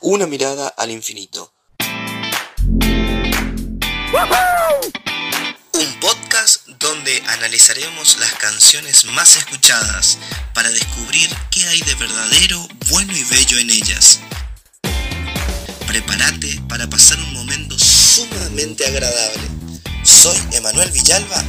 Una mirada al infinito. Un podcast donde analizaremos las canciones más escuchadas para descubrir qué hay de verdadero, bueno y bello en ellas. Prepárate para pasar un momento sumamente agradable. Soy Emanuel Villalba